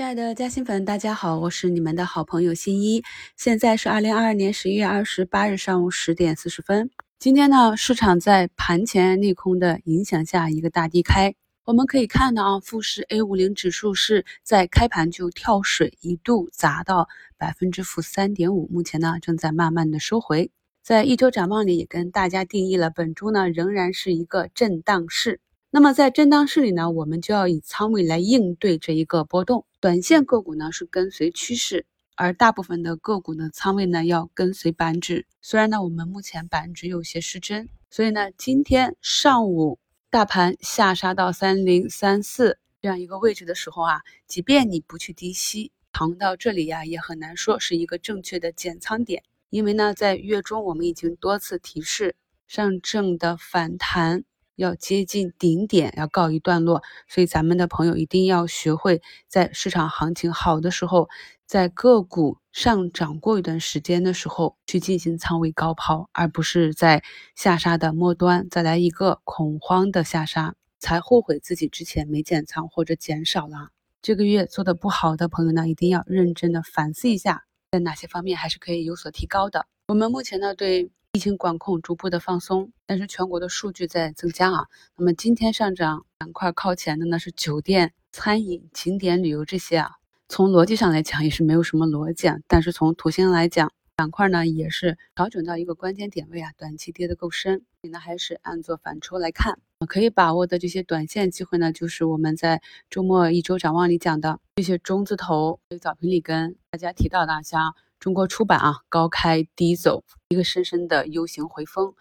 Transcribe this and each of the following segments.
亲爱的嘉兴粉，大家好，我是你们的好朋友新一。现在是二零二二年十一月二十八日上午十点四十分。今天呢，市场在盘前利空的影响下，一个大低开。我们可以看到啊，富时 A 五零指数是在开盘就跳水，一度砸到百分之负三点五，目前呢正在慢慢的收回。在一周展望里也跟大家定义了，本周呢仍然是一个震荡市。那么在震荡市里呢，我们就要以仓位来应对这一个波动。短线个股呢是跟随趋势，而大部分的个股呢仓位呢要跟随板指。虽然呢我们目前板指有些失真，所以呢今天上午大盘下杀到三零三四这样一个位置的时候啊，即便你不去低吸，扛到这里呀，也很难说是一个正确的减仓点。因为呢在月中我们已经多次提示，上证的反弹。要接近顶点，要告一段落，所以咱们的朋友一定要学会在市场行情好的时候，在个股上涨过一段时间的时候去进行仓位高抛，而不是在下杀的末端再来一个恐慌的下杀，才后悔自己之前没减仓或者减少了。这个月做的不好的朋友呢，一定要认真的反思一下，在哪些方面还是可以有所提高的。我们目前呢对。疫情管控逐步的放松，但是全国的数据在增加啊。那么今天上涨板块靠前的呢是酒店、餐饮、景点旅游这些啊。从逻辑上来讲也是没有什么逻辑啊，但是从图形来讲，板块呢也是调整到一个关键点位啊，短期跌得够深，所以呢还是按做反抽来看。可以把握的这些短线机会呢，就是我们在周末一周展望里讲的这些中字头，早评里跟大家提到的像。中国出版啊，高开低走，一个深深的 U 型回风。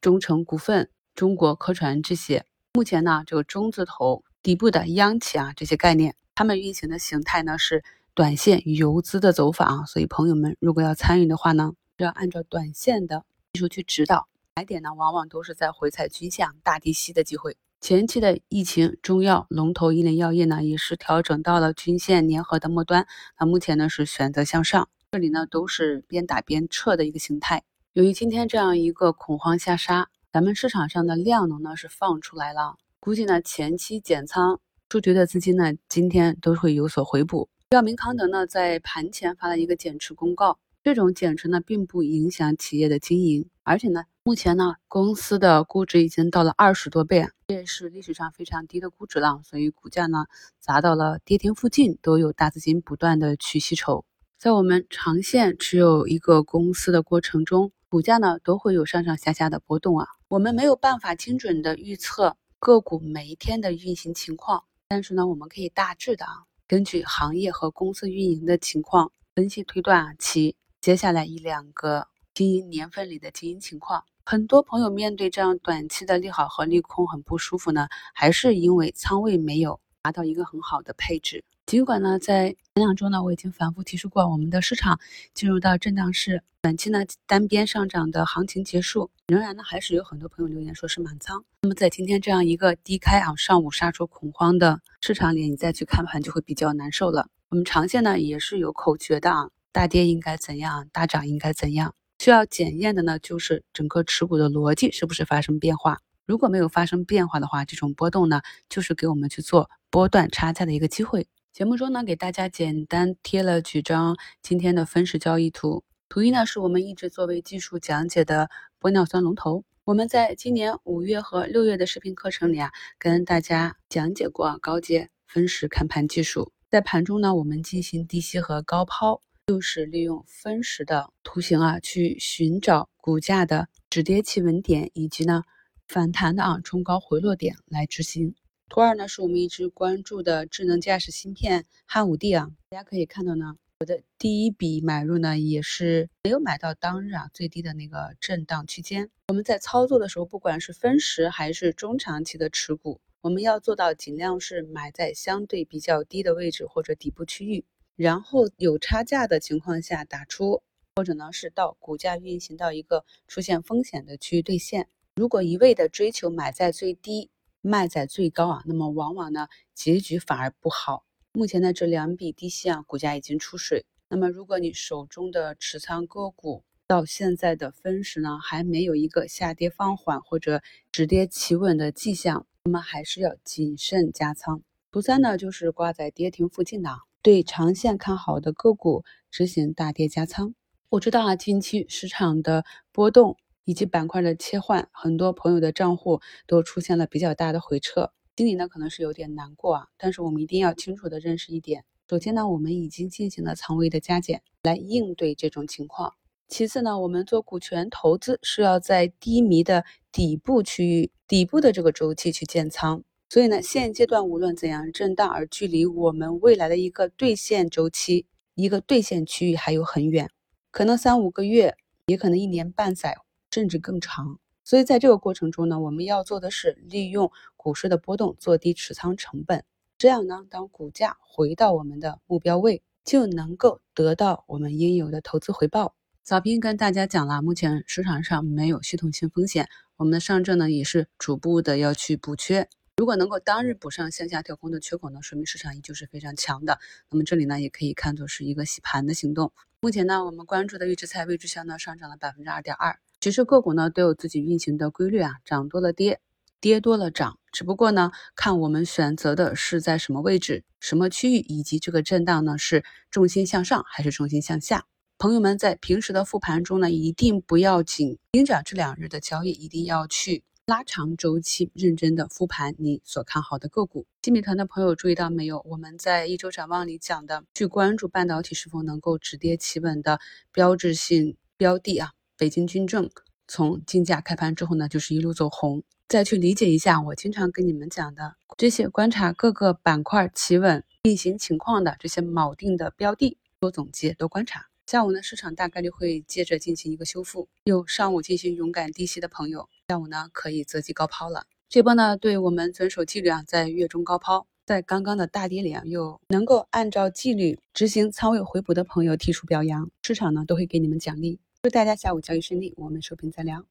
中成股份、中国科传这些，目前呢，这个中字头底部的央企啊，这些概念，它们运行的形态呢是短线游资的走法啊。所以朋友们如果要参与的话呢，要按照短线的技术去指导。买点呢，往往都是在回踩均线大低吸的机会。前期的疫情中药龙头医联药业呢，也是调整到了均线粘合的末端，那目前呢是选择向上。这里呢都是边打边撤的一个形态。由于今天这样一个恐慌下杀，咱们市场上的量能呢是放出来了，估计呢前期减仓出局的资金呢今天都会有所回补。药明康德呢在盘前发了一个减持公告，这种减持呢并不影响企业的经营，而且呢目前呢公司的估值已经到了二十多倍，这也是历史上非常低的估值了，所以股价呢砸到了跌停附近，都有大资金不断的去吸筹。在我们长线持有一个公司的过程中，股价呢都会有上上下下的波动啊。我们没有办法精准的预测个股每一天的运行情况，但是呢，我们可以大致的啊，根据行业和公司运营的情况分析推断啊其接下来一两个经营年份里的经营情况。很多朋友面对这样短期的利好和利空很不舒服呢，还是因为仓位没有达到一个很好的配置。尽管呢，在前两周呢，我已经反复提示过，我们的市场进入到震荡市，短期呢单边上涨的行情结束，仍然呢还是有很多朋友留言说是满仓。那么在今天这样一个低开啊，上午杀出恐慌的市场里，你再去看盘就会比较难受了。我们长线呢也是有口诀的啊，大跌应该怎样，大涨应该怎样？需要检验的呢就是整个持股的逻辑是不是发生变化。如果没有发生变化的话，这种波动呢就是给我们去做波段差价的一个机会。节目中呢，给大家简单贴了几张今天的分时交易图。图一呢，是我们一直作为技术讲解的玻尿酸龙头。我们在今年五月和六月的视频课程里啊，跟大家讲解过高阶分时看盘技术。在盘中呢，我们进行低吸和高抛，就是利用分时的图形啊，去寻找股价的止跌企稳点，以及呢反弹的啊冲高回落点来执行。图二呢，是我们一直关注的智能驾驶芯片汉武帝啊，大家可以看到呢，我的第一笔买入呢，也是没有买到当日啊最低的那个震荡区间。我们在操作的时候，不管是分时还是中长期的持股，我们要做到尽量是买在相对比较低的位置或者底部区域，然后有差价的情况下打出，或者呢是到股价运行到一个出现风险的区域兑现。如果一味的追求买在最低，卖在最高啊，那么往往呢结局反而不好。目前呢这两笔低吸啊，股价已经出水。那么如果你手中的持仓个股到现在的分时呢还没有一个下跌放缓或者止跌企稳的迹象，那么还是要谨慎加仓。图三呢就是挂在跌停附近的，对长线看好的个股执行大跌加仓。我知道啊，近期市场的波动以及板块的切换，很多朋友的账户都出现了比较大的回撤，心里呢可能是有点难过啊。但是我们一定要清楚的认识一点，首先呢，我们已经进行了仓位的加减来应对这种情况。其次呢，我们做股权投资是要在低迷的底部区域、底部的这个周期去建仓。所以呢，现阶段无论怎样震荡，而距离我们未来的一个兑现周期、一个兑现区域还有很远，可能三五个月，也可能一年半载，甚至更长。所以在这个过程中呢，我们要做的是利用股市的波动做低持仓成本，这样呢，当股价回到我们的目标位，就能够得到我们应有的投资回报。早评跟大家讲了，目前市场上没有系统性风险，我们的上证呢也是逐步的要去补缺。如果能够当日补上向下跳空的缺口呢，说明市场依旧是非常强的。那么这里呢也可以看作是一个洗盘的行动。目前呢，我们关注的预制菜、未知销呢上涨了百分之二点二。其实个股呢都有自己运行的规律啊，涨多了跌，跌多了涨。只不过呢，看我们选择的是在什么位置、什么区域，以及这个震荡呢是重心向上还是重心向下。朋友们在平时的复盘中呢，一定不要紧盯着这两日的交易，一定要去拉长周期，认真的复盘你所看好的个股。新米团的朋友注意到没有？我们在一周展望里讲的，去关注半导体是否能够止跌企稳的标志性标的啊，北京军政从竞价开盘之后呢，就是一路走红。再去理解一下我经常跟你们讲的这些观察各个板块企稳运行情况的这些锚定的标的，多总结，多观察。下午呢，市场大概率会接着进行一个修复。有上午进行勇敢低吸的朋友，下午呢可以择机高抛了。这波呢，对我们遵守纪律啊，在月中高抛，在刚刚的大跌里啊，又能够按照纪律执行仓位回补的朋友提出表扬，市场呢都会给你们奖励。祝大家下午交易顺利，我们收评再聊。